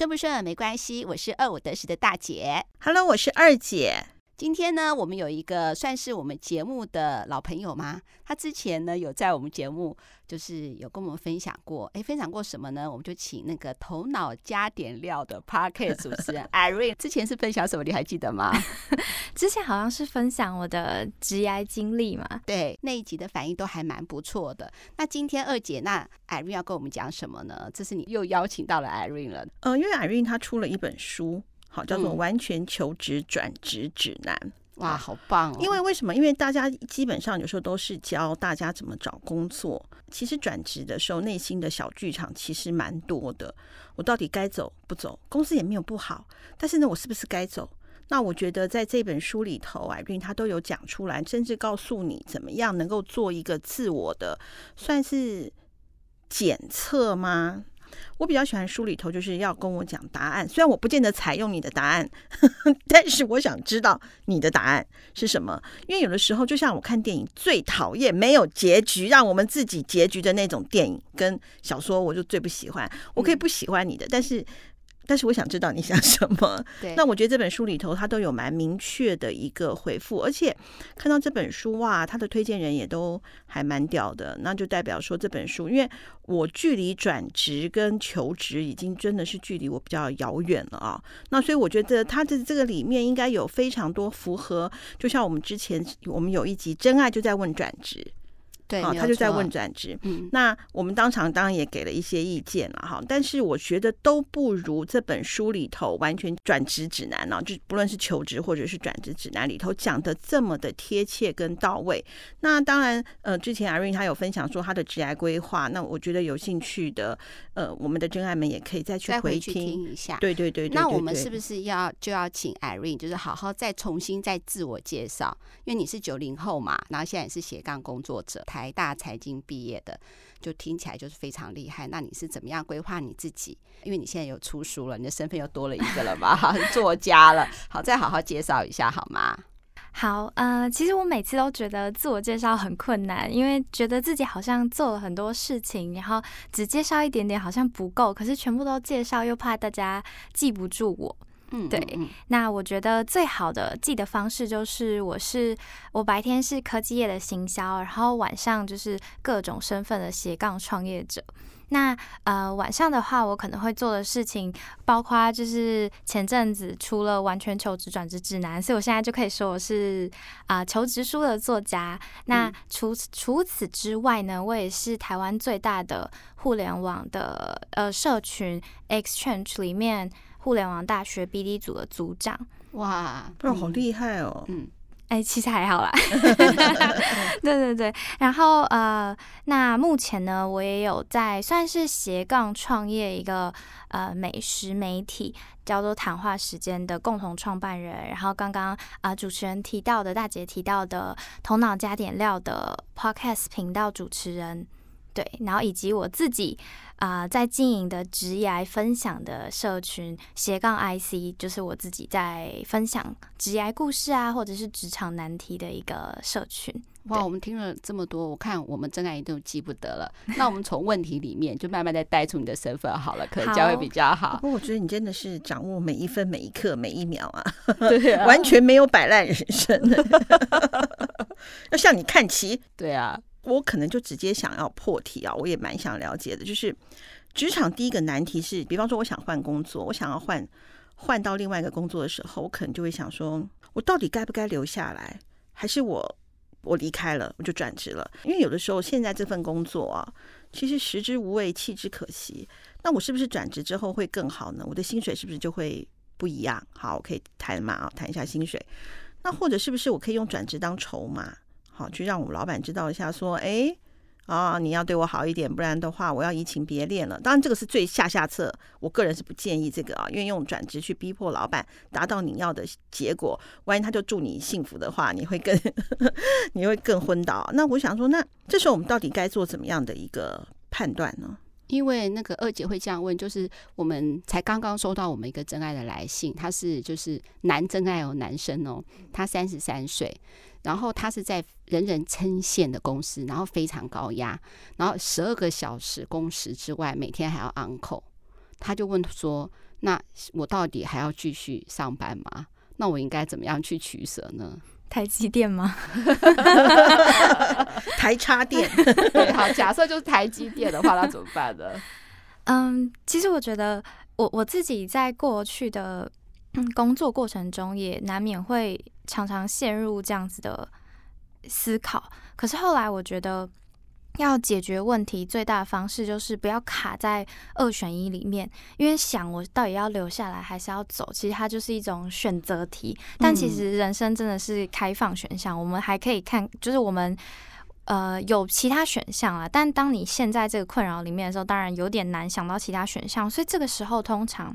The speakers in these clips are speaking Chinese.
顺不顺没关系，我是二五得十的大姐。Hello，我是二姐。今天呢，我们有一个算是我们节目的老朋友吗？他之前呢有在我们节目，就是有跟我们分享过。哎，分享过什么呢？我们就请那个头脑加点料的 Parket 主持人 Irene。之前是分享什么？你还记得吗？之前好像是分享我的职涯经历嘛。对，那一集的反应都还蛮不错的。那今天二姐，那 Irene 要跟我们讲什么呢？这是你又邀请到了 Irene 了。呃，因为 Irene 她出了一本书。好，叫做完全求职转职指南。嗯、哇，好棒哦！因为为什么？因为大家基本上有时候都是教大家怎么找工作。其实转职的时候，内心的小剧场其实蛮多的。我到底该走不走？公司也没有不好，但是呢，我是不是该走？那我觉得在这本书里头，Irene 他都有讲出来，甚至告诉你怎么样能够做一个自我的，算是检测吗？我比较喜欢书里头就是要跟我讲答案，虽然我不见得采用你的答案，呵呵，但是我想知道你的答案是什么。因为有的时候，就像我看电影，最讨厌没有结局，让我们自己结局的那种电影跟小说，我就最不喜欢。我可以不喜欢你的，但是。但是我想知道你想什么。对，那我觉得这本书里头它都有蛮明确的一个回复，而且看到这本书哇，它的推荐人也都还蛮屌的，那就代表说这本书，因为我距离转职跟求职已经真的是距离我比较遥远了啊。那所以我觉得它的这个里面应该有非常多符合，就像我们之前我们有一集真爱就在问转职。对，他就在问转职。嗯，那我们当场当然也给了一些意见了哈，但是我觉得都不如这本书里头完全转职指南呢，就不论是求职或者是转职指南里头讲的这么的贴切跟到位。那当然，呃，之前 Irene 她有分享说她的职涯规划，那我觉得有兴趣的，呃，我们的真爱们也可以再去回听，回去听一下。对对对，对，那我们是不是要就要请 Irene，就是好好再重新再自我介绍？因为你是九零后嘛，然后现在也是斜杠工作者。台大财经毕业的，就听起来就是非常厉害。那你是怎么样规划你自己？因为你现在有出书了，你的身份又多了一个了嘛，作家了。好，再好好介绍一下好吗？好，呃，其实我每次都觉得自我介绍很困难，因为觉得自己好像做了很多事情，然后只介绍一点点好像不够，可是全部都介绍又怕大家记不住我。嗯，对，那我觉得最好的记的方式就是，我是我白天是科技业的行销，然后晚上就是各种身份的斜杠创业者。那呃晚上的话，我可能会做的事情包括就是前阵子出了完全求职转职指南，所以我现在就可以说我是啊、呃、求职书的作家。那除除此之外呢，我也是台湾最大的互联网的呃社群 Exchange 里面。互联网大学 BD 组的组长，哇，不是好厉害哦。嗯，哎、欸，其实还好啦。对对对，然后呃，那目前呢，我也有在算是斜杠创业一个呃美食媒体，叫做谈话时间的共同创办人。然后刚刚啊、呃、主持人提到的，大姐提到的头脑加点料的 Podcast 频道主持人。对，然后以及我自己啊、呃，在经营的职涯分享的社群斜杠 IC，就是我自己在分享职涯故事啊，或者是职场难题的一个社群。哇，我们听了这么多，我看我们真爱都记不得了。那我们从问题里面就慢慢再带出你的身份好了，可能教会比较好。不过我觉得你真的是掌握每一分每一刻每一秒啊，对啊，完全没有摆烂人生。要向你看齐，对啊。我可能就直接想要破题啊，我也蛮想了解的，就是职场第一个难题是，比方说我想换工作，我想要换换到另外一个工作的时候，我可能就会想说，我到底该不该留下来，还是我我离开了我就转职了？因为有的时候现在这份工作啊，其实食之无味，弃之可惜。那我是不是转职之后会更好呢？我的薪水是不是就会不一样？好，我可以谈嘛啊，谈一下薪水。那或者是不是我可以用转职当筹码？好，去让我们老板知道一下，说，哎，啊，你要对我好一点，不然的话，我要移情别恋了。当然，这个是最下下策，我个人是不建议这个啊，因为用转职去逼迫老板达到你要的结果，万一他就祝你幸福的话，你会更 你会更昏倒。那我想说，那这时候我们到底该做怎么样的一个判断呢？因为那个二姐会这样问，就是我们才刚刚收到我们一个真爱的来信，他是就是男真爱哦，男生哦，他三十三岁。然后他是在人人称羡的公司，然后非常高压，然后十二个小时工时之外，每天还要 on call。他就问说：“那我到底还要继续上班吗？那我应该怎么样去取舍呢？”台积电吗？台插电。对，好，假设就是台积电的话，那怎么办呢？嗯，其实我觉得我我自己在过去的工作过程中，也难免会常常陷入这样子的思考。可是后来我觉得。要解决问题最大的方式就是不要卡在二选一里面，因为想我到底要留下来还是要走，其实它就是一种选择题。但其实人生真的是开放选项，我们还可以看，就是我们呃有其他选项啊。但当你陷在这个困扰里面的时候，当然有点难想到其他选项，所以这个时候通常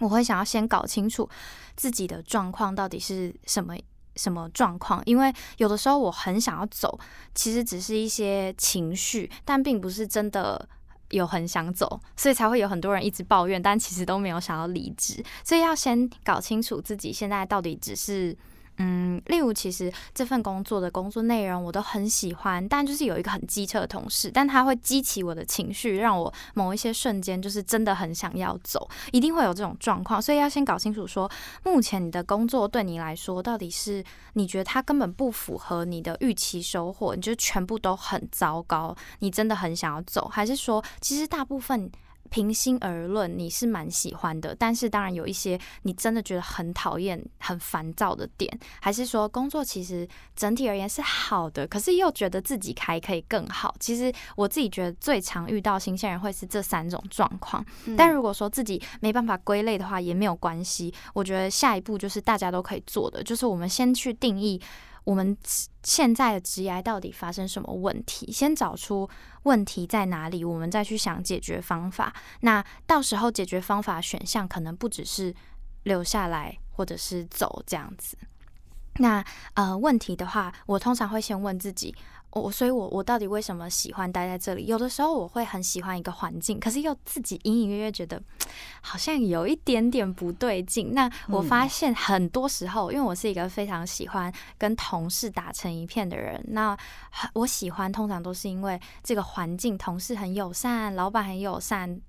我会想要先搞清楚自己的状况到底是什么。什么状况？因为有的时候我很想要走，其实只是一些情绪，但并不是真的有很想走，所以才会有很多人一直抱怨，但其实都没有想要离职。所以要先搞清楚自己现在到底只是。嗯，例如，其实这份工作的工作内容我都很喜欢，但就是有一个很机车的同事，但他会激起我的情绪，让我某一些瞬间就是真的很想要走，一定会有这种状况，所以要先搞清楚说，目前你的工作对你来说到底是你觉得它根本不符合你的预期收获，你就全部都很糟糕，你真的很想要走，还是说其实大部分。平心而论，你是蛮喜欢的，但是当然有一些你真的觉得很讨厌、很烦躁的点，还是说工作其实整体而言是好的，可是又觉得自己还可以更好。其实我自己觉得最常遇到新鲜人会是这三种状况，但如果说自己没办法归类的话，也没有关系。我觉得下一步就是大家都可以做的，就是我们先去定义。我们现在的职涯到底发生什么问题？先找出问题在哪里，我们再去想解决方法。那到时候解决方法选项可能不只是留下来或者是走这样子。那呃，问题的话，我通常会先问自己。我所以我，我我到底为什么喜欢待在这里？有的时候我会很喜欢一个环境，可是又自己隐隐约约觉得好像有一点点不对劲。那我发现很多时候，因为我是一个非常喜欢跟同事打成一片的人，那我喜欢通常都是因为这个环境，同事很友善，老板很友善。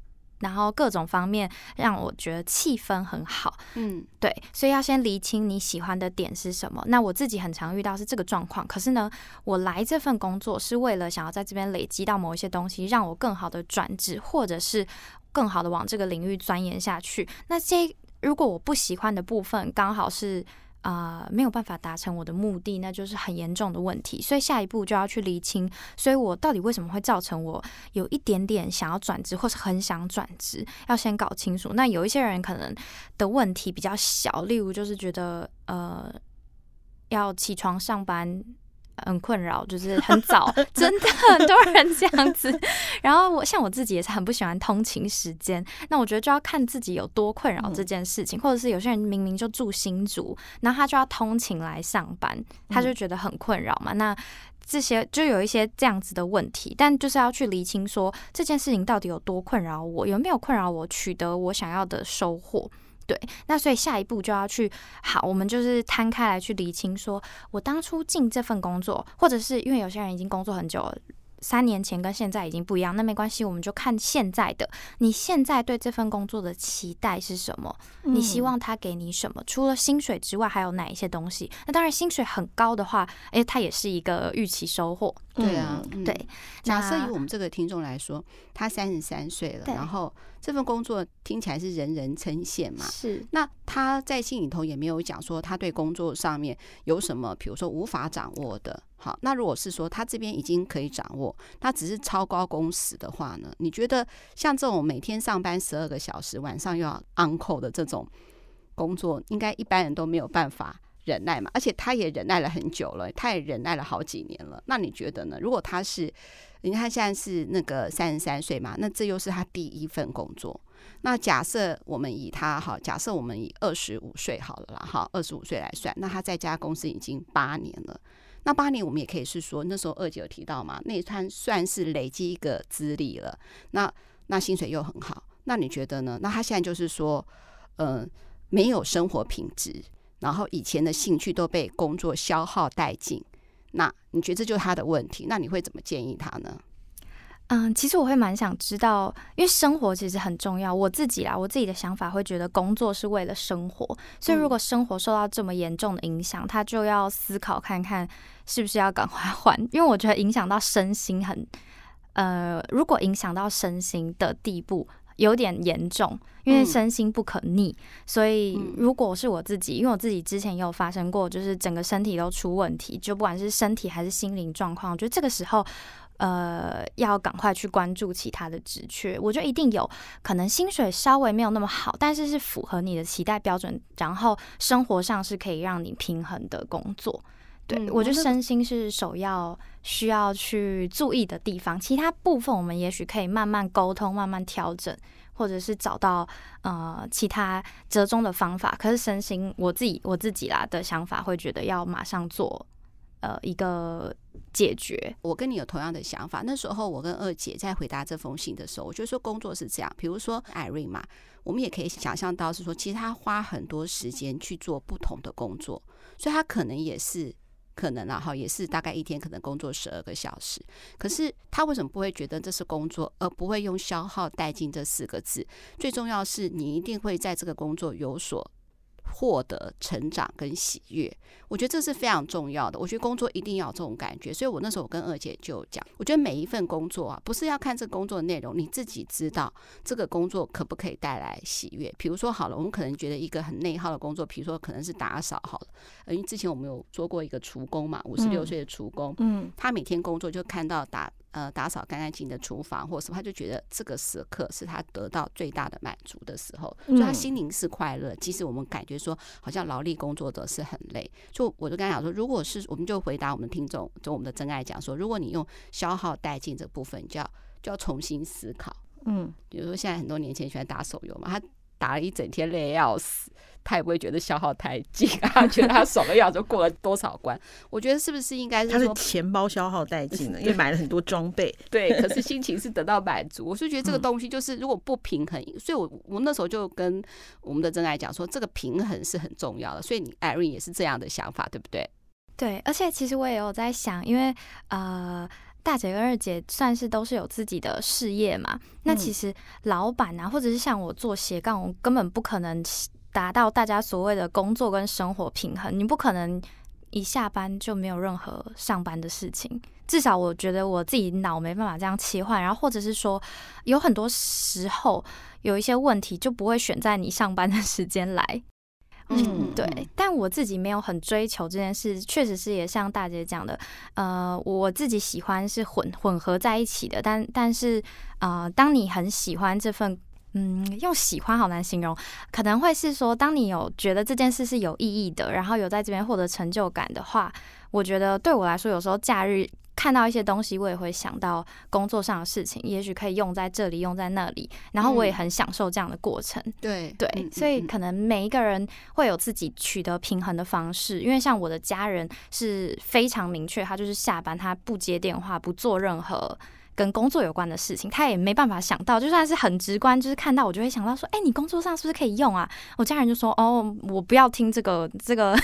然后各种方面让我觉得气氛很好，嗯，对，所以要先厘清你喜欢的点是什么。那我自己很常遇到是这个状况，可是呢，我来这份工作是为了想要在这边累积到某一些东西，让我更好的转职，或者是更好的往这个领域钻研下去。那这如果我不喜欢的部分刚好是。啊、没有办法达成我的目的，那就是很严重的问题。所以下一步就要去厘清，所以我到底为什么会造成我有一点点想要转职，或是很想转职，要先搞清楚。那有一些人可能的问题比较小，例如就是觉得呃，要起床上班。很困扰，就是很早，真的很多人这样子。然后我像我自己也是很不喜欢通勤时间。那我觉得就要看自己有多困扰这件事情，或者是有些人明明就住新竹，然后他就要通勤来上班，他就觉得很困扰嘛。那这些就有一些这样子的问题，但就是要去厘清说这件事情到底有多困扰我，有没有困扰我取得我想要的收获。对，那所以下一步就要去好，我们就是摊开来去理清说，说我当初进这份工作，或者是因为有些人已经工作很久了。三年前跟现在已经不一样，那没关系，我们就看现在的。你现在对这份工作的期待是什么？你希望他给你什么？嗯。除了薪水之外，还有哪一些东西？那当然，薪水很高的话，诶，它也是一个预期收获。对啊，嗯、对。假设以我们这个听众来说，他三十三岁了，然后这份工作听起来是人人称羡嘛？是。那他在信里头也没有讲说他对工作上面有什么，比如说无法掌握的。好，那如果是说他这边已经可以掌握，他只是超高工时的话呢？你觉得像这种每天上班十二个小时，晚上又要 on call 的这种工作，应该一般人都没有办法忍耐嘛？而且他也忍耐了很久了，他也忍耐了好几年了。那你觉得呢？如果他是，你看他现在是那个三十三岁嘛，那这又是他第一份工作。那假设我们以他哈，假设我们以二十五岁好了啦，哈，二十五岁来算，那他在家公司已经八年了。那八年，我们也可以是说，那时候二姐有提到嘛，那他算是累积一个资历了。那那薪水又很好，那你觉得呢？那他现在就是说，呃，没有生活品质，然后以前的兴趣都被工作消耗殆尽。那你觉得这就是他的问题？那你会怎么建议他呢？嗯，其实我会蛮想知道，因为生活其实很重要。我自己啦，我自己的想法会觉得工作是为了生活，所以如果生活受到这么严重的影响，他就要思考看看是不是要赶快换。因为我觉得影响到身心很，呃，如果影响到身心的地步有点严重，因为身心不可逆，所以如果是我自己，因为我自己之前也有发生过，就是整个身体都出问题，就不管是身体还是心灵状况，我觉得这个时候。呃，要赶快去关注其他的职缺，我觉得一定有可能薪水稍微没有那么好，但是是符合你的期待标准，然后生活上是可以让你平衡的工作。对，嗯，我觉得身心是首要需要去注意的地方，其他部分我们也许可以慢慢沟通、慢慢调整，或者是找到呃其他折中的方法。可是身心，我自己我自己啦的想法会觉得要马上做。呃，一个解决。我跟你有同样的想法。那时候我跟二姐在回答这封信的时候，我就说工作是这样。比如说 Irene 嘛，我们也可以想象到是说，其实他花很多时间去做不同的工作，所以他可能也是可能啊，哈，也是大概一天可能工作十二个小时。可是他为什么不会觉得这是工作，而不会用消耗殆尽这四个字？最重要是你一定会在这个工作有所。获得成长跟喜悦，我觉得这是非常重要的。我觉得工作一定要有这种感觉，所以我那时候我跟二姐就讲，我觉得每一份工作啊，不是要看这个工作的内容，你自己知道这个工作可不可以带来喜悦。比如说好了，我们可能觉得一个很内耗的工作，比如说可能是打扫好了，因为之前我们有做过一个厨工嘛，五十六岁的厨工，嗯，他每天工作就看到打。呃，打扫干干净的厨房，或者什么，他就觉得这个时刻是他得到最大的满足的时候，所以他心灵是快乐。即使我们感觉说好像劳力工作者是很累，就我就跟他讲说，如果是我们就回答我们听众，就我们的真爱讲说，如果你用消耗殆尽这部分，就要就要重新思考。嗯，比如说现在很多年轻人喜欢打手游嘛，他打了一整天累要死。他也不会觉得消耗太紧啊，觉得他爽的要就过了多少关。我觉得是不是应该他的钱包消耗殆尽了，因为买了很多装备。对，可是心情是得到满足。我是觉得这个东西就是如果不平衡，所以我我那时候就跟我们的真爱讲说，这个平衡是很重要的。所以你 Irene 也是这样的想法，对不对？对，而且其实我也有在想，因为呃，大姐跟二姐算是都是有自己的事业嘛。那其实老板啊，或者是像我做斜杠，我根本不可能。达到大家所谓的工作跟生活平衡，你不可能一下班就没有任何上班的事情。至少我觉得我自己脑没办法这样切换，然后或者是说，有很多时候有一些问题就不会选在你上班的时间来。嗯，对。但我自己没有很追求这件事，确实是也像大姐讲的，呃，我自己喜欢是混混合在一起的。但但是，呃，当你很喜欢这份。嗯，用喜欢好难形容，可能会是说，当你有觉得这件事是有意义的，然后有在这边获得成就感的话，我觉得对我来说，有时候假日看到一些东西，我也会想到工作上的事情，也许可以用在这里，用在那里，然后我也很享受这样的过程。嗯、对对，所以可能每一个人会有自己取得平衡的方式，因为像我的家人是非常明确，他就是下班他不接电话，不做任何。跟工作有关的事情，他也没办法想到，就算是很直观，就是看到我就会想到说，哎、欸，你工作上是不是可以用啊？我家人就说，哦，我不要听这个这个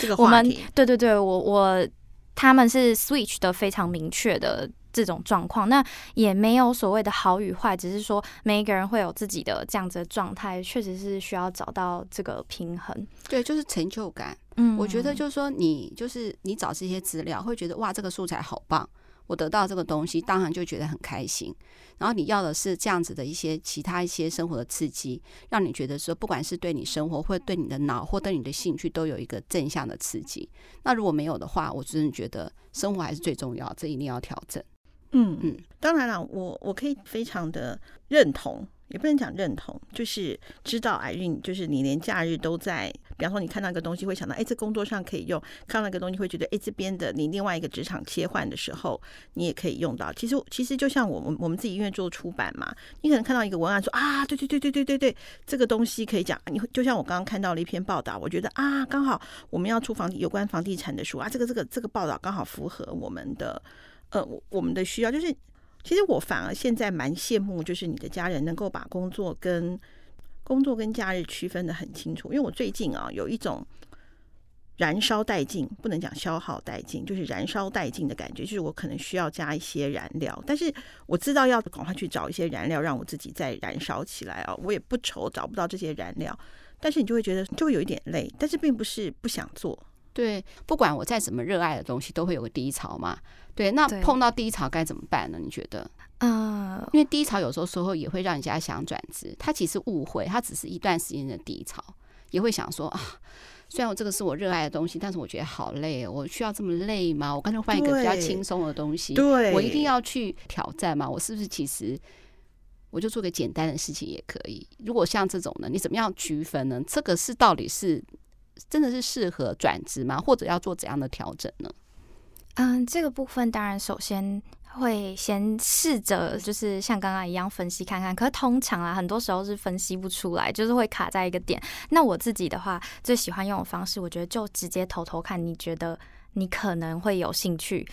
这个 话题。我们对对对，我我他们是 switch 的非常明确的这种状况，那也没有所谓的好与坏，只是说每一个人会有自己的这样子的状态，确实是需要找到这个平衡。对，就是成就感。嗯，我觉得就是说，你就是你找这些资料，会觉得哇，这个素材好棒。我得到这个东西，当然就觉得很开心。然后你要的是这样子的一些其他一些生活的刺激，让你觉得说，不管是对你生活，或对你的脑，或对你的兴趣，都有一个正向的刺激。那如果没有的话，我真的觉得生活还是最重要，这一定要调整。嗯嗯，当然了，我我可以非常的认同。也不能讲认同，就是知道 Irene，就是你连假日都在。比方说，你看到一个东西会想到，哎，这工作上可以用；看到一个东西会觉得，哎，这边的你另外一个职场切换的时候，你也可以用到。其实，其实就像我们我们自己因为做出版嘛，你可能看到一个文案说啊，对对对对对对对，这个东西可以讲。你就像我刚刚看到了一篇报道，我觉得啊，刚好我们要出房有关房地产的书啊，这个这个这个报道刚好符合我们的呃我们的需要，就是。其实我反而现在蛮羡慕，就是你的家人能够把工作跟工作跟假日区分得很清楚。因为我最近啊有一种燃烧殆尽，不能讲消耗殆尽，就是燃烧殆尽的感觉。就是我可能需要加一些燃料，但是我知道要赶快去找一些燃料，让我自己再燃烧起来啊！我也不愁找不到这些燃料，但是你就会觉得就会有一点累，但是并不是不想做。对，不管我再怎么热爱的东西，都会有个低潮嘛。对，那碰到低潮该怎么办呢？你觉得？嗯，因为低潮有时候时候也会让人家想转职，他其实误会，他只是一段时间的低潮，也会想说啊。虽然我这个是我热爱的东西，但是我觉得好累哦。我需要这么累吗？我干脆换一个比较轻松的东西。对，我一定要去挑战吗？我是不是其实我就做个简单的事情也可以？如果像这种呢，你怎么样区分呢？这个是到底是真的是适合转职吗？或者要做怎样的调整呢？嗯，这个部分当然首先。会先试着就是像刚刚一样分析看看，可是通常啊，很多时候是分析不出来，就是会卡在一个点。那我自己的话，最喜欢用的方式，我觉得就直接投投看，你觉得你可能会有兴趣。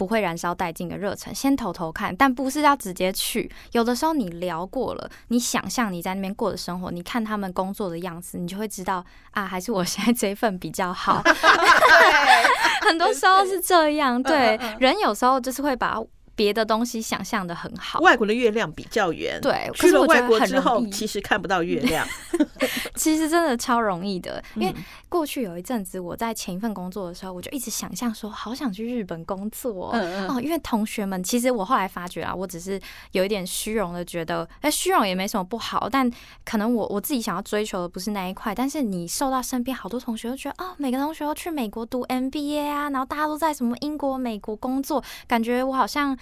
不会燃烧殆尽的热忱，先投投看，但不是要直接去。有的时候你聊过了，你想象你在那边过的生活，你看他们工作的样子，你就会知道啊，还是我现在这一份比较好。很多时候是这样，对，人有时候就是会把。别的东西想象的很好，外国的月亮比较圆。对，去了外国之后，其实看不到月亮。其实真的超容易的，因为过去有一阵子我在前一份工作的时候，我就一直想象说，好想去日本工作哦。因为同学们，其实我后来发觉啊，我只是有一点虚荣的觉得，哎，虚荣也没什么不好，但可能我我自己想要追求的不是那一块。但是你受到身边好多同学都觉得，哦，每个同学都去美国读 MBA 啊，然后大家都在什么英国、美国工作，感觉我好像。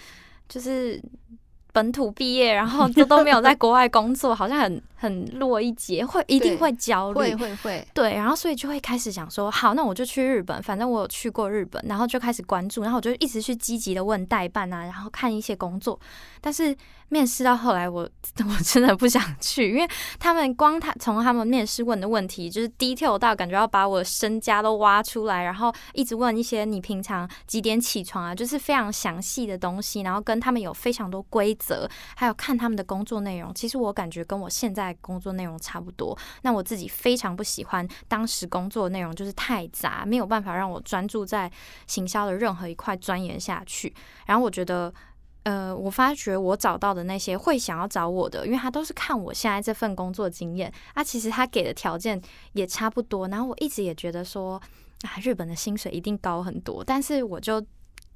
就是本土毕业，然后都都没有在国外工作，好像很 很落一截，会一定会焦虑，会会会，对，然后所以就会开始想说，好，那我就去日本，反正我有去过日本，然后就开始关注，然后我就一直去积极的问代办啊，然后看一些工作，但是。面试到后来我，我 我真的不想去，因为他们光他从他们面试问的问题，就是 detail 到感觉要把我身家都挖出来，然后一直问一些你平常几点起床啊，就是非常详细的东西，然后跟他们有非常多规则，还有看他们的工作内容。其实我感觉跟我现在工作内容差不多。那我自己非常不喜欢当时工作内容就是太杂，没有办法让我专注在行销的任何一块钻研下去。然后我觉得。呃，我发觉我找到的那些会想要找我的，因为他都是看我现在这份工作经验啊，其实他给的条件也差不多。然后我一直也觉得说，啊，日本的薪水一定高很多，但是我就。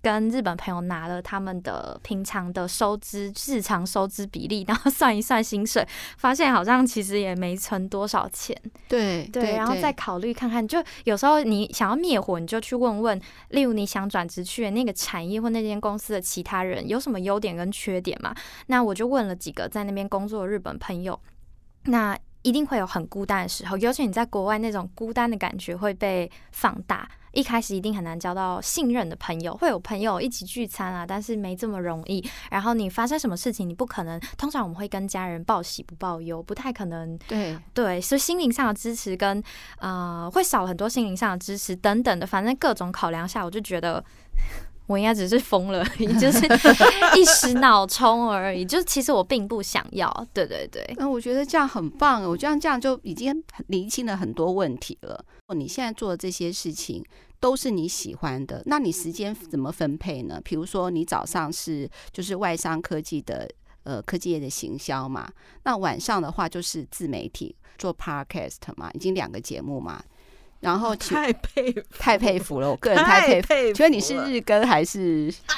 跟日本朋友拿了他们的平常的收支、日常收支比例，然后算一算薪水，发现好像其实也没存多少钱。对对，然后再考虑看看，就有时候你想要灭火，你就去问问，例如你想转职去的那个产业或那间公司的其他人有什么优点跟缺点嘛？那我就问了几个在那边工作的日本朋友，那一定会有很孤单的时候，尤其你在国外那种孤单的感觉会被放大。一开始一定很难交到信任的朋友，会有朋友一起聚餐啊，但是没这么容易。然后你发生什么事情，你不可能。通常我们会跟家人报喜不报忧，不太可能。对对，所以心灵上的支持跟呃会少很多，心灵上的支持等等的，反正各种考量下，我就觉得我应该只是疯了 而已，就是一时脑冲而已。就是其实我并不想要。对对对，那我觉得这样很棒，我觉得这样就已经厘清了很多问题了。你现在做的这些事情都是你喜欢的，那你时间怎么分配呢？比如说你早上是就是外商科技的呃科技业的行销嘛，那晚上的话就是自媒体做 podcast 嘛，已经两个节目嘛。然后 太佩服太佩服了，我个人太佩服。请问你是日更还是？哎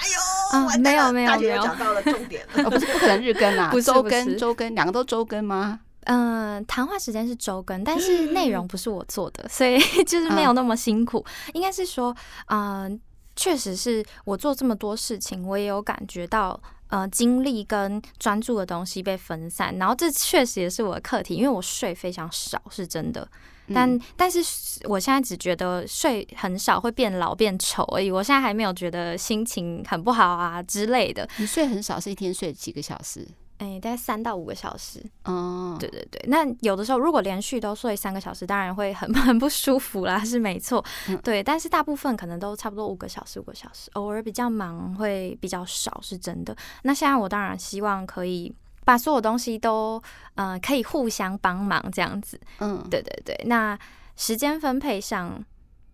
呦，啊、没有没有没有，讲到了重点了，哦、不是不可能日更啊，不周更周更，两个都周更吗？嗯，谈话时间是周更，但是 内容不是我做的，所以就是没有那么辛苦。应该是说，嗯，确实是我做这么多事情，我也有感觉到，呃，精力跟专注的东西被分散。然后这确实也是我的课题，因为我睡非常少，是真的。但但是我现在只觉得睡很少会变老变丑而已，我现在还没有觉得心情很不好啊之类的。你睡很少是一天睡几个小时？哎、欸，大概三到五个小时。哦，对对对。那有的时候如果连续都睡三个小时，当然会很很不舒服啦，是没错。嗯、对，但是大部分可能都差不多五个小时，五个小时。偶尔比较忙会比较少，是真的。那现在我当然希望可以把所有东西都，嗯、呃，可以互相帮忙这样子。嗯，对对对。那时间分配上。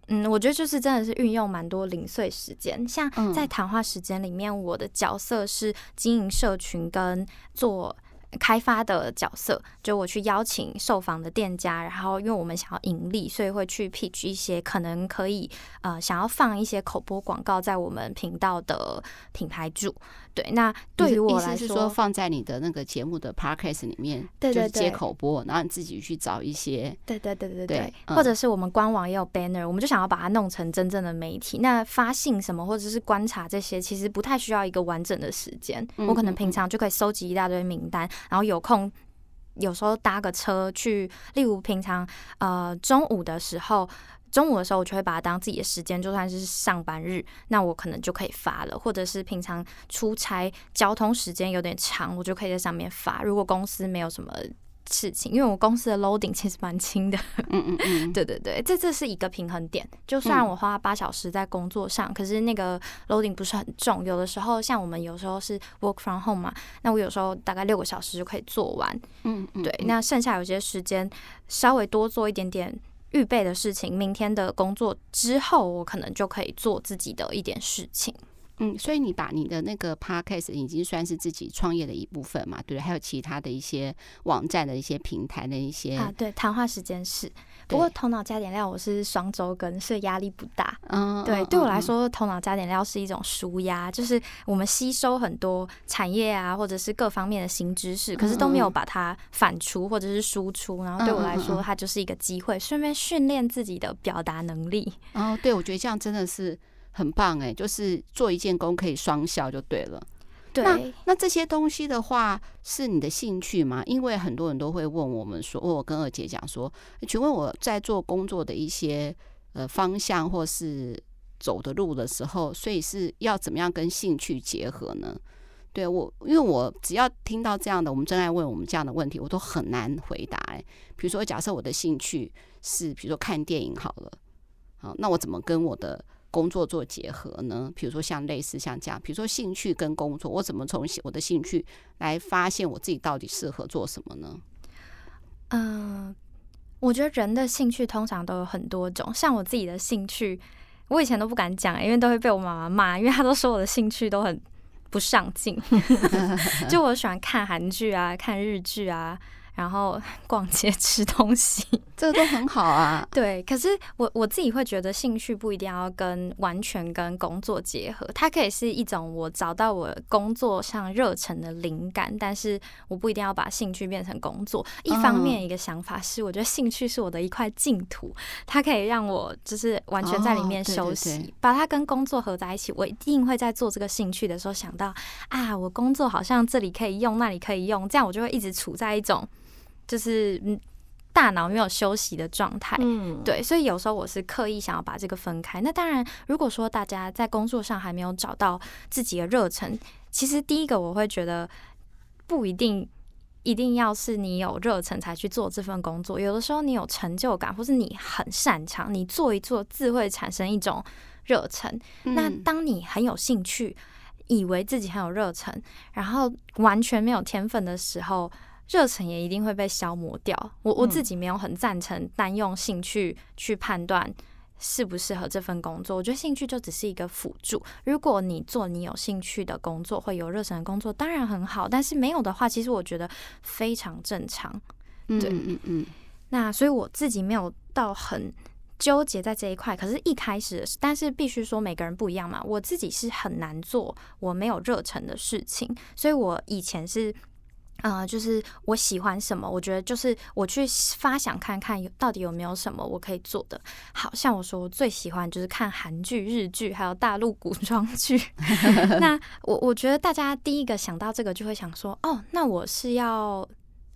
嗯，我觉得就是真的是运用蛮多零碎时间，像在谈话时间里面，我的角色是经营社群跟做。开发的角色，就我去邀请受访的店家，然后因为我们想要盈利，所以会去 pitch 一些可能可以呃想要放一些口播广告在我们频道的品牌主。对，那对于我来说，是说放在你的那个节目的 podcast 里面，对对对，就是接口播，然后你自己去找一些，对对对对对，或者是我们官网也有 banner，我们就想要把它弄成真正的媒体。那发信什么或者是观察这些，其实不太需要一个完整的时间，我可能平常就可以收集一大堆名单，然后有空有时候搭个车去，例如平常呃中午的时候。中午的时候，我就会把它当自己的时间，就算是上班日，那我可能就可以发了。或者是平常出差，交通时间有点长，我就可以在上面发。如果公司没有什么事情，因为我公司的 loading 其实蛮轻的。嗯嗯嗯，对对对，这这是一个平衡点。就算我花八小时在工作上，嗯、可是那个 loading 不是很重。有的时候，像我们有时候是 work from home 嘛，那我有时候大概六个小时就可以做完。嗯嗯，对，那剩下有些时间稍微多做一点点。预备的事情，明天的工作之后，我可能就可以做自己的一点事情。嗯，所以你把你的那个 podcast 已经算是自己创业的一部分嘛？对，还有其他的一些网站的一些平台的一些啊，对，谈话时间是。不过头脑加点料，我是双周更，所以压力不大。嗯，对，对我来说，头脑加点料是一种舒压，就是我们吸收很多产业啊，或者是各方面的新知识，可是都没有把它反刍或者是输出。然后对我来说，它就是一个机会，顺便训练自己的表达能力。哦，对，我觉得这样真的是。很棒哎，就是做一件工可以双效就对了。对，那那这些东西的话是你的兴趣吗？因为很多人都会问我们说，我跟二姐讲说，请问我在做工作的一些呃方向或是走的路的时候，所以是要怎么样跟兴趣结合呢？对我，因为我只要听到这样的，我们真爱问我们这样的问题，我都很难回答哎。比如说，假设我的兴趣是比如说看电影好了，好，那我怎么跟我的工作做结合呢？比如说像类似像这样，比如说兴趣跟工作，我怎么从我的兴趣来发现我自己到底适合做什么呢？嗯、我觉得人的兴趣通常都有很多种。像我自己的兴趣，我以前都不敢讲，因为都会被我妈妈骂，因为她都说我的兴趣都很不上进。就我喜欢看韩剧啊，看日剧啊。然后 逛街吃东西，这个都很好啊。对，可是我我自己会觉得兴趣不一定要跟完全跟工作结合，它可以是一种我找到我工作上热忱的灵感，但是我不一定要把兴趣变成工作。一方面，一个想法是，我觉得兴趣是我的一块净土，它可以让我就是完全在里面休息。哦，对对对。把它跟工作合在一起，我一定会在做这个兴趣的时候想到啊，我工作好像这里可以用，那里可以用，这样我就会一直处在一种。就是嗯，大脑没有休息的状态，嗯，对，所以有时候我是刻意想要把这个分开。那当然，如果说大家在工作上还没有找到自己的热忱，其实第一个我会觉得不一定一定要是你有热忱才去做这份工作。有的时候你有成就感，或是你很擅长，你做一做自会产生一种热忱。那当你很有兴趣，以为自己很有热忱，然后完全没有天分的时候。热忱也一定会被消磨掉。我我自己没有很赞成单用兴趣去判断适不适合这份工作。我觉得兴趣就只是一个辅助。如果你做你有兴趣的工作，会有热忱的工作，当然很好。但是没有的话，其实我觉得非常正常。对，嗯嗯嗯。那所以我自己没有到很纠结在这一块。可是，一开始，但是必须说每个人不一样嘛。我自己是很难做我没有热忱的事情，所以我以前是。啊、呃，就是我喜欢什么，我觉得就是我去发想看看有到底有没有什么我可以做的。好像我说我最喜欢就是看韩剧、日剧，还有大陆古装剧。那我我觉得大家第一个想到这个就会想说，哦，那我是要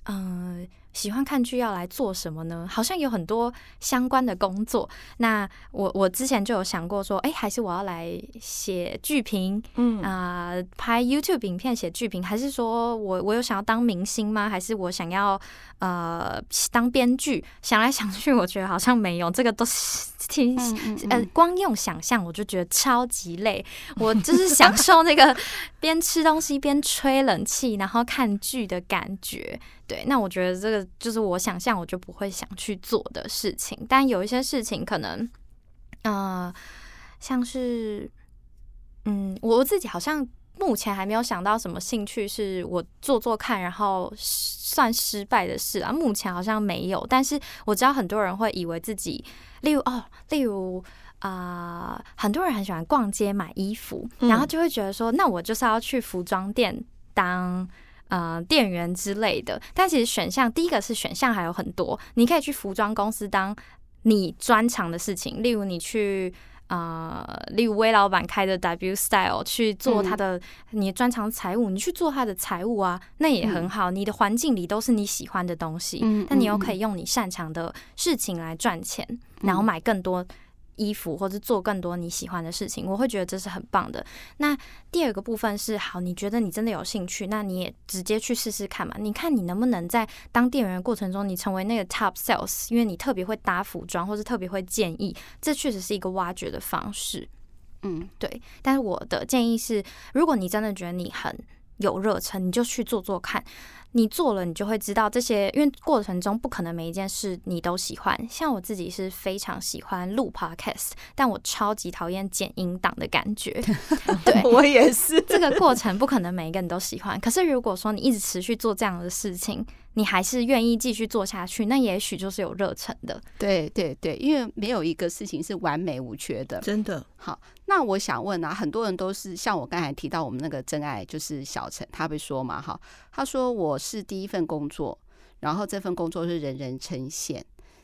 嗯。呃喜欢看剧要来做什么呢？好像有很多相关的工作。那我我之前就有想过说，哎，还是我要来写剧评，嗯啊、呃，拍 YouTube 影片写剧评，还是说我我有想要当明星吗？还是我想要呃当编剧？想来想去，我觉得好像没有，这个都是挺嗯嗯嗯呃，光用想象我就觉得超级累。我就是享受那个 边吃东西边吹冷气，然后看剧的感觉。对，那我觉得这个就是我想象我就不会想去做的事情。但有一些事情可能呃，像是，嗯，我自己好像目前还没有想到什么兴趣是我做做看，然后算失败的事啊。目前好像没有，但是我知道很多人会以为自己，例如哦，例如啊、呃，很多人很喜欢逛街买衣服，然后就会觉得说，嗯、那我就是要去服装店当。呃，店员之类的，但其实选项第一个是选项还有很多，你可以去服装公司当你专长的事情，例如你去呃，例如威老板开的 W Style 去做他的你专长财务，你去做他的财务啊，那也很好，你的环境里都是你喜欢的东西，但你又可以用你擅长的事情来赚钱，然后买更多。衣服或者做更多你喜欢的事情，我会觉得这是很棒的。那第二个部分是，好，你觉得你真的有兴趣，那你也直接去试试看嘛。你看你能不能在当店员的过程中，你成为那个 top sales，因为你特别会搭服装，或是特别会建议，这确实是一个挖掘的方式。嗯，对。但是我的建议是，如果你真的觉得你很有热忱，你就去做做看。你做了，你就会知道这些，因为过程中不可能每一件事你都喜欢。像我自己是非常喜欢录 podcast，但我超级讨厌剪音档的感觉。对，我也是。这个过程不可能每一个人都喜欢。可是如果说你一直持续做这样的事情，你还是愿意继续做下去，那也许就是有热忱的。对对对，因为没有一个事情是完美无缺的，真的。好，那我想问啊，很多人都是像我刚才提到我们那个真爱，就是小陈，他会说嘛，哈，他说我。是第一份工作，然后这份工作是人人称羡。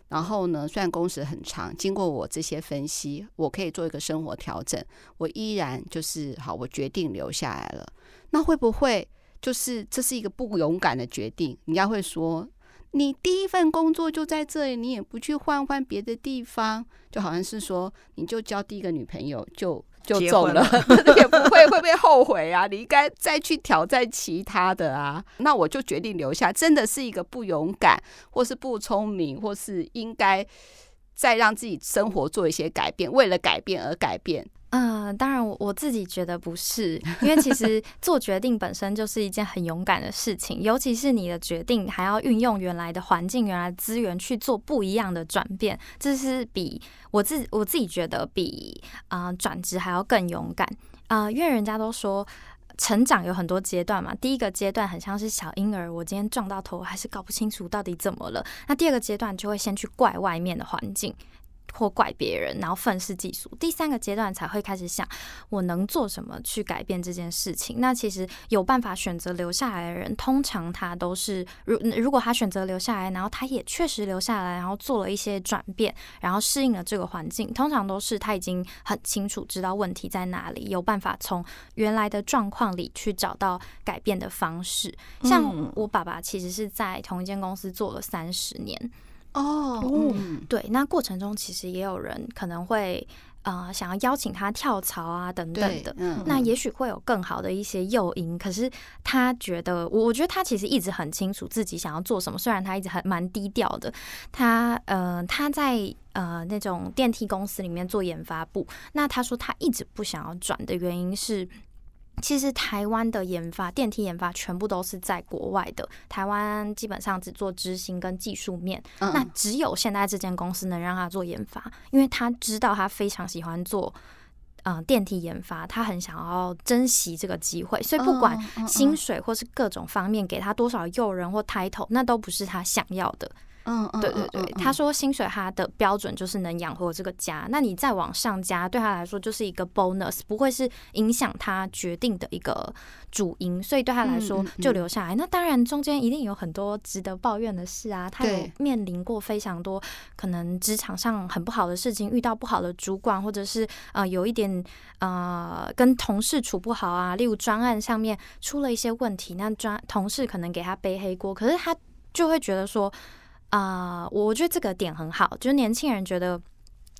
然后呢，虽然工时很长，经过我这些分析，我可以做一个生活调整，我依然就是好，我决定留下来了。那会不会就是这是一个不勇敢的决定？人家会说，你第一份工作就在这里，你也不去换换别的地方，就好像是说，你就交第一个女朋友就。就走了，也不会会不会后悔啊？你应该再去挑战其他的啊。那我就决定留下，真的是一个不勇敢，或是不聪明，或是应该再让自己生活做一些改变，为了改变而改变。嗯、呃，当然，我我自己觉得不是，因为其实 做决定本身就是一件很勇敢的事情，尤其是你的决定还要运用原来的环境、原来资源去做不一样的转变，这是比我自我自己觉得比啊、呃、转职还要更勇敢啊、呃，因为人家都说成长有很多阶段嘛，第一个阶段很像是小婴儿，我今天撞到头还是搞不清楚到底怎么了，那第二个阶段就会先去怪外面的环境。或怪别人，然后愤世嫉俗。第三个阶段才会开始想，我能做什么去改变这件事情。那其实有办法选择留下来的人，通常他都是，如如果他选择留下来，然后他也确实留下来，然后做了一些转变，然后适应了这个环境，通常都是他已经很清楚知道问题在哪里，有办法从原来的状况里去找到改变的方式。像我爸爸其实是在同一间公司做了三十年。哦，嗯，对，那过程中其实也有人可能会呃想要邀请他跳槽啊等等的，嗯，那也许会有更好的一些诱因。可是他觉得，我觉得他其实一直很清楚自己想要做什么，虽然他一直很蛮低调的。他呃他在呃那种电梯公司里面做研发部，那他说他一直不想要转的原因是。其实台湾的研发，电梯研发全部都是在国外的。台湾基本上只做执行跟技术面，嗯、那只有现在这间公司能让他做研发，因为他知道他非常喜欢做，呃，电梯研发，他很想要珍惜这个机会，所以不管薪水或是各种方面给他多少诱人或 title，那都不是他想要的。嗯，对对对，他说薪水他的标准就是能养活这个家，那你再往上加，对他来说就是一个 bonus，不会是影响他决定的一个主因，所以对他来说就留下来。那当然中间一定有很多值得抱怨的事啊，他有面临过非常多可能职场上很不好的事情，遇到不好的主管，或者是呃有一点呃跟同事处不好啊，例如专案上面出了一些问题，那专同事可能给他背黑锅，可是他就会觉得说。啊，uh, 我觉得这个点很好，就是年轻人觉得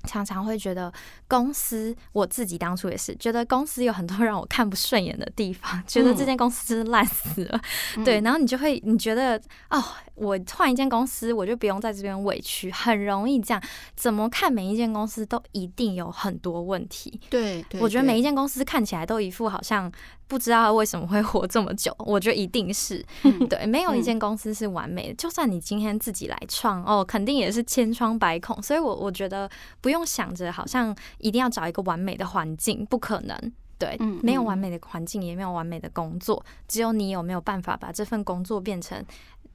常常会觉得公司，我自己当初也是觉得公司有很多让我看不顺眼的地方，觉得这间公司真是烂死了，嗯、对，然后你就会你觉得哦。我换一间公司，我就不用在这边委屈，很容易这样。怎么看每一间公司都一定有很多问题。对，对，我觉得每一间公司看起来都一副好像不知道为什么会活这么久。我觉得一定是，嗯、对，没有一间公司是完美的。嗯、就算你今天自己来创，哦，肯定也是千疮百孔。所以我我觉得不用想着好像一定要找一个完美的环境，不可能。对，没有完美的环境，也没有完美的工作，只有你有没有办法把这份工作变成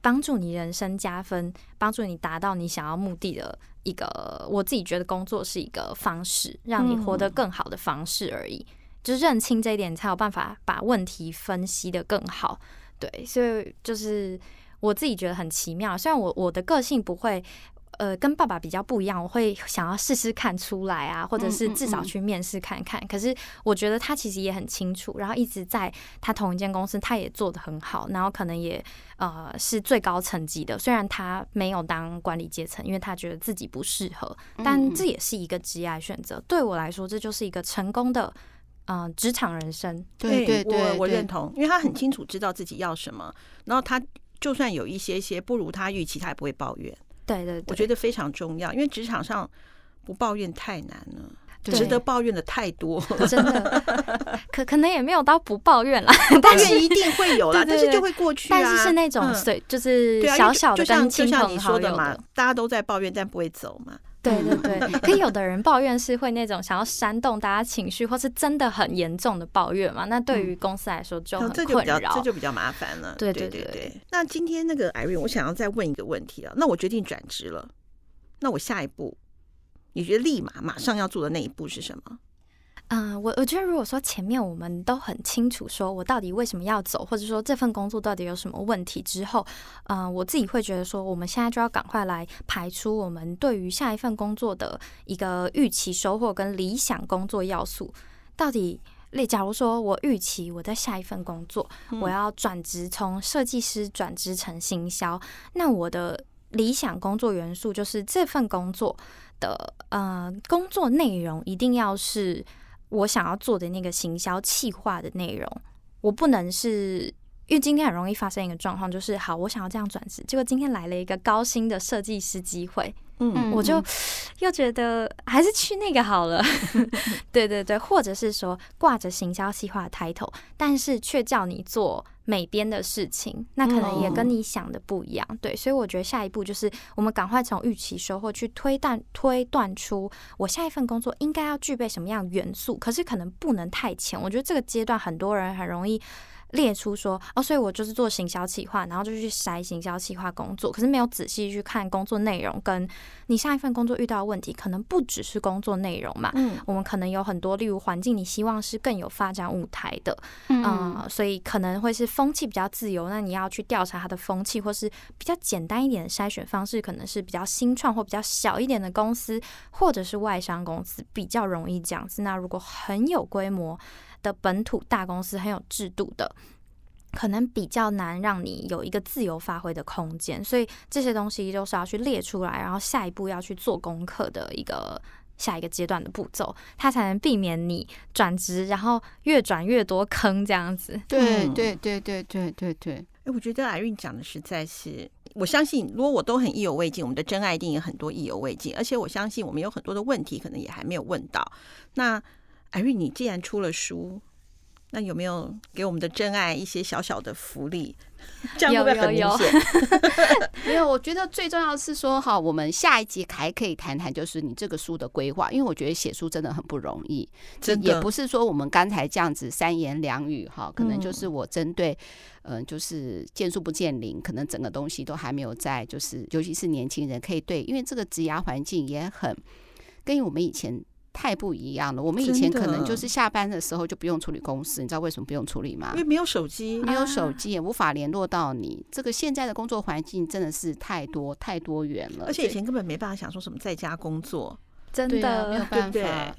帮助你人生加分、帮助你达到你想要目的的一个。我自己觉得工作是一个方式，让你活得更好的方式而已。就是认清这一点，才有办法把问题分析的更好。对，所以就是我自己觉得很奇妙。虽然我我的个性不会。呃，跟爸爸比较不一样，我会想要试试看出来啊，或者是至少去面试看看。嗯嗯嗯。可是我觉得他其实也很清楚，然后一直在他同一间公司，他也做得很好，然后可能也呃是最高层级的。虽然他没有当管理阶层，因为他觉得自己不适合，但这也是一个职业选择。对我来说，这就是一个成功的呃职场人生。对对对，我我认同，因为他很清楚知道自己要什么，然后他就算有一些些不如他预期，他也不会抱怨。对对，对，我觉得非常重要，因为职场上不抱怨太难了，值得抱怨的太多，真的。可可能也没有到不抱怨啦，但是一定会有啦，但是就会过去啊。但是是那种，对，就是小小的，像就像你说的嘛，大家都在抱怨，但不会走嘛。对对对，可有的人抱怨是会那种想要煽动大家情绪，或是真的很严重的抱怨嘛。那对于公司来说就很困扰，这就比较这就比较麻烦了。对对对对。那今天那个 Irene，我想要再问一个问题啊。那我决定转职了，那我下一步，你觉得立马马上要做的那一步是什么？嗯、呃，我我觉得如果说前面我们都很清楚，说我到底为什么要走，或者说这份工作到底有什么问题之后，嗯、呃，我自己会觉得说，我们现在就要赶快来排出我们对于下一份工作的一个预期收获跟理想工作要素。到底，例假如说我预期我在下一份工作，我要转职从设计师转职成行销，那我的理想工作元素就是这份工作的呃工作内容一定要是。我想要做的那个行销企划的内容，我不能是，因为今天很容易发生一个状况，就是好，我想要这样转职，结果今天来了一个高薪的设计师机会。嗯，我就又觉得还是去那个好了。对对对，或者是说挂着行销计划的 title，但是却叫你做美编的事情，那可能也跟你想的不一样。对，所以我觉得下一步就是我们赶快从预期收获去推断推断出我下一份工作应该要具备什么样元素，可是可能不能太浅。我觉得这个阶段很多人很容易。列出说哦，所以我就是做行销企划，然后就去筛行销企划工作，可是没有仔细去看工作内容，跟你上一份工作遇到的问题，可能不只是工作内容嘛。嗯，我们可能有很多，例如环境，你希望是更有发展舞台的，嗯、呃，所以可能会是风气比较自由，那你要去调查它的风气，或是比较简单一点的筛选方式，可能是比较新创或比较小一点的公司，或者是外商公司比较容易这样子。那如果很有规模的本土大公司很有制度的，可能比较难让你有一个自由发挥的空间，所以这些东西都是要去列出来，然后下一步要去做功课的一个下一个阶段的步骤，它才能避免你转职，然后越转越多坑这样子。对对对对对对对。哎，我觉得 Irene 讲的实在是，我相信如果我都很意犹未尽，我们的真爱一定也很多意犹未尽，而且我相信我们有很多的问题可能也还没有问到。那 Irene，你既然出了书。那有没有给我们的真爱一些小小的福利？这样会不会很明显？没有，我觉得最重要的是说，哈，我们下一集还可以谈谈，就是你这个书的规划，因为我觉得写书真的很不容易，真的也不是说我们刚才这样子三言两语，哈，可能就是我针对，嗯，就是见树不见林，可能整个东西都还没有在，就是尤其是年轻人可以对，因为这个职涯环境也很跟我们以前。太不一样了。我们以前可能就是下班的时候就不用处理公司，你知道为什么不用处理吗？因为没有手机，没有手机也无法联络到你。这个现在的工作环境真的是太多太多元了，而且以前根本没办法想说什么在家工作，真的没有办法。对对，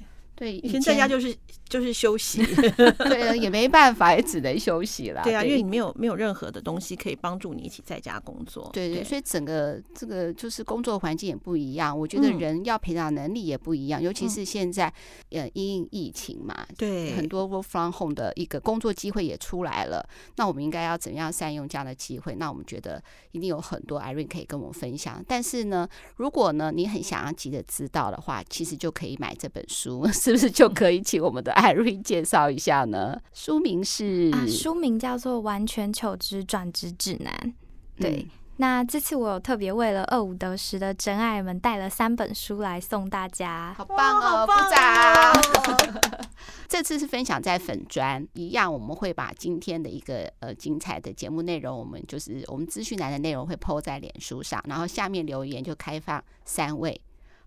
以前在家就是就是休息 对啊，也没办法，也只能休息了。对啊，因为你没有没有任何的东西可以帮助你一起在家工作。对对，所以整个这个就是工作环境也不一样。我觉得人要培养能力也不一样，尤其是现在呃因疫情嘛，对，很多 work from home 的一个工作机会也出来了。那我们应该要怎样善用这样的机会？那我们觉得一定有很多 Irene 可以跟我们分享。但是呢，如果呢你很想要急着知道的话，其实就可以买这本书。是不是就可以请我们的 Irene 介绍一下呢？书名是啊，书名叫做《完全求职转职指南》。对，那这次我有特别为了二五得十的真爱们带了三本书来送大家，好棒哦！鼓掌。这次是分享在粉砖一样，我们会把今天的一个呃精彩的节目内容，我们就是我们资讯栏的内容会 po 在脸书上，然后下面留言就开放三位。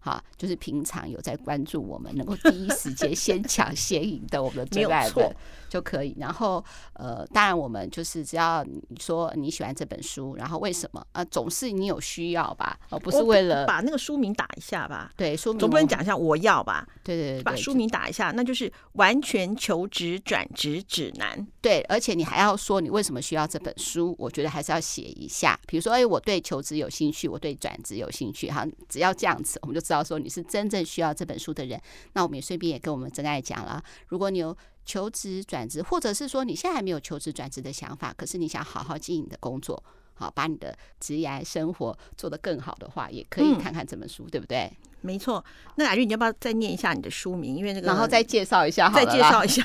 好，就是平常有在关注我们，能够第一时间 先抢先赢的我们的最爱的就可以。然后呃，当然我们就是只要你说你喜欢这本书，然后为什么啊、呃？总是你有需要吧，而不是为了把那个书名打一下吧？对，书名总不能讲一下我要吧？对对对，把书名打一下，那就是完全求职转职指南。对，而且你还要说你为什么需要这本书？我觉得还是要写一下，比如说，哎，我对求职有兴趣，我对转职有兴趣，哈，只要这样子，我们就知道。到说你是真正需要这本书的人，那我们也顺便也跟我们真爱讲了。如果你有求职转职，或者是说你现在还没有求职转职的想法，可是你想好好经营你的工作，好把你的职业生活做得更好的话，也可以看看这本书，嗯、对不对？没错。那 Irene，你要不要再念一下你的书名？因为那个，然后再介绍一下好了，再介绍一下。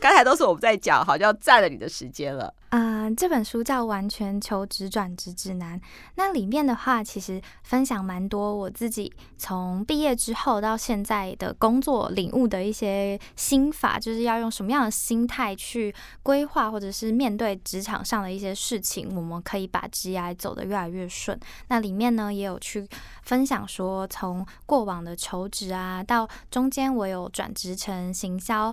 刚才都是我们在讲，好像占了你的时间了。啊、这本书叫《完全求职转职指南》。那里面的话，其实分享蛮多我自己从毕业之后到现在的工作领悟的一些心法，就是要用什么样的心态去规划，或者是面对职场上的一些事情，我们可以把职业走得越来越顺。那里面呢，也有去分享说，从过往的求职啊，到中间我有转职成行销。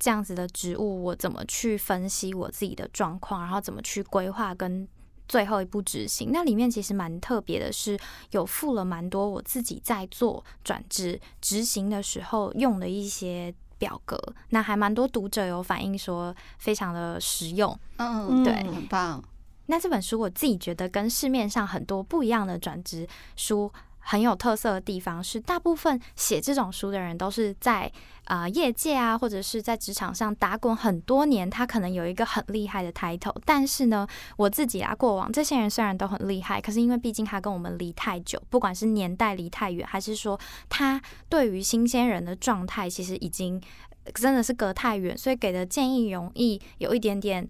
这样子的职务，我怎么去分析我自己的状况，然后怎么去规划跟最后一步执行？那里面其实蛮特别的，是有附了蛮多我自己在做转职执行的时候用的一些表格。那还蛮多读者有反映说非常的实用，嗯，对，很棒。那这本书我自己觉得跟市面上很多不一样的转职书。很有特色的地方是，大部分写这种书的人都是在啊、业界啊，或者是在职场上打滚很多年，他可能有一个很厉害的 title。但是呢，我自己啊，过往这些人虽然都很厉害，可是因为毕竟他跟我们离太久，不管是年代离太远，还是说他对于新鲜人的状态，其实已经真的是隔太远，所以给的建议容易有一点点。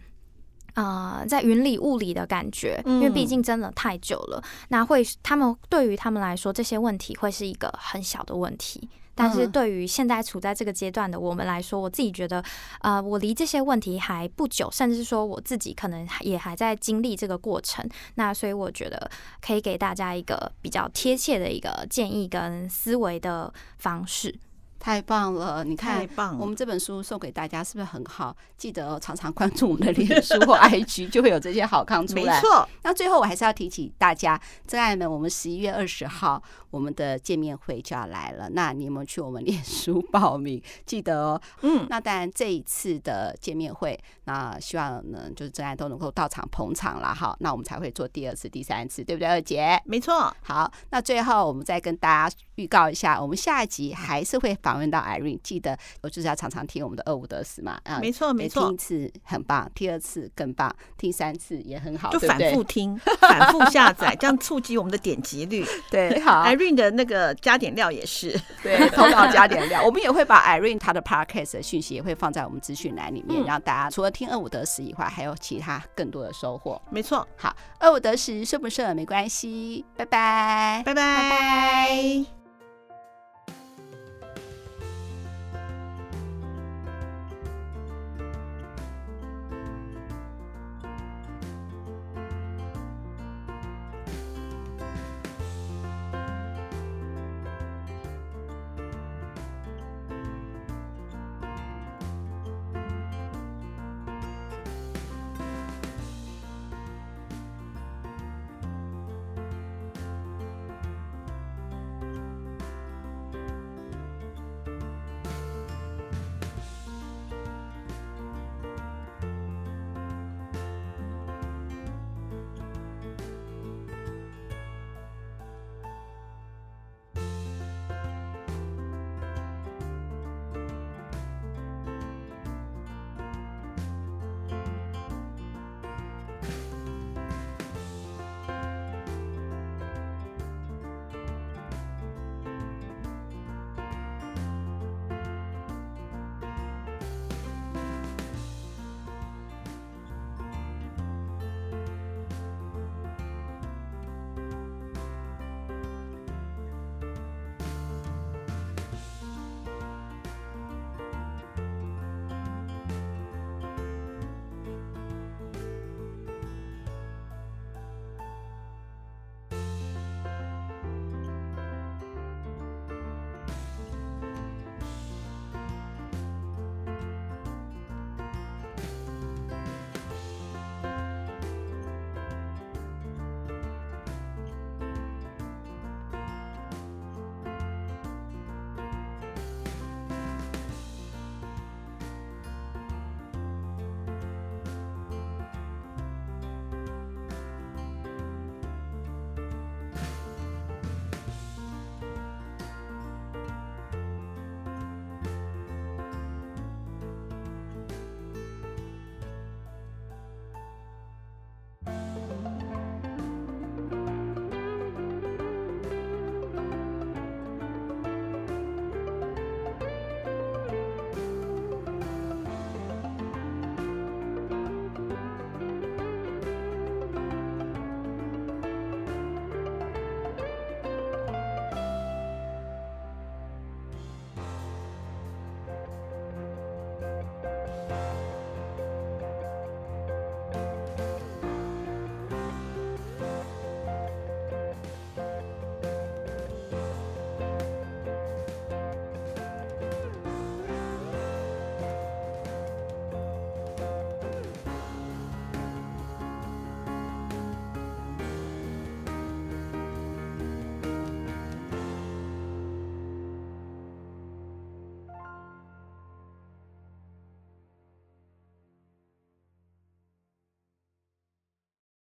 啊、呃，在云里雾里的感觉，因为毕竟真的太久了。嗯、那会，他们对于他们来说，这些问题会是一个很小的问题。但是对于现在处在这个阶段的我们来说，我自己觉得，呃，我离这些问题还不久，甚至说我自己可能也还在经历这个过程。那所以我觉得可以给大家一个比较贴切的一个建议跟思维的方式。太棒了！你看，太棒我们这本书送给大家是不是很好？记得、哦、常常关注我们的脸书或 IG，就会有这些好康出来。没错。那最后我还是要提醒大家，真爱们，我们十一月二十号我们的见面会就要来了。那你们去我们脸书报名，记得哦。嗯。那当然这一次的见面会，那希望呢，就是真爱都能够到场捧场了哈。那我们才会做第二次、第三次，对不对，二姐？没错。好，那最后我们再跟大家预告一下，我们下一集还是会访问到 Irene，记得我就是要常常听我们的二五得十嘛，啊，没错没错，听一次很棒，第二次更棒，听三次也很好，就反复听，反复下载，这样促进我们的点击率。对，好，Irene 的那个加点料也是，对，投稿加点料，我们也会把 Irene 她的 Podcast 的讯息也会放在我们资讯栏里面，让大家除了听二五得十以外，还有其他更多的收获。没错，好，二五得十顺不顺没关系，拜拜，拜拜，拜拜。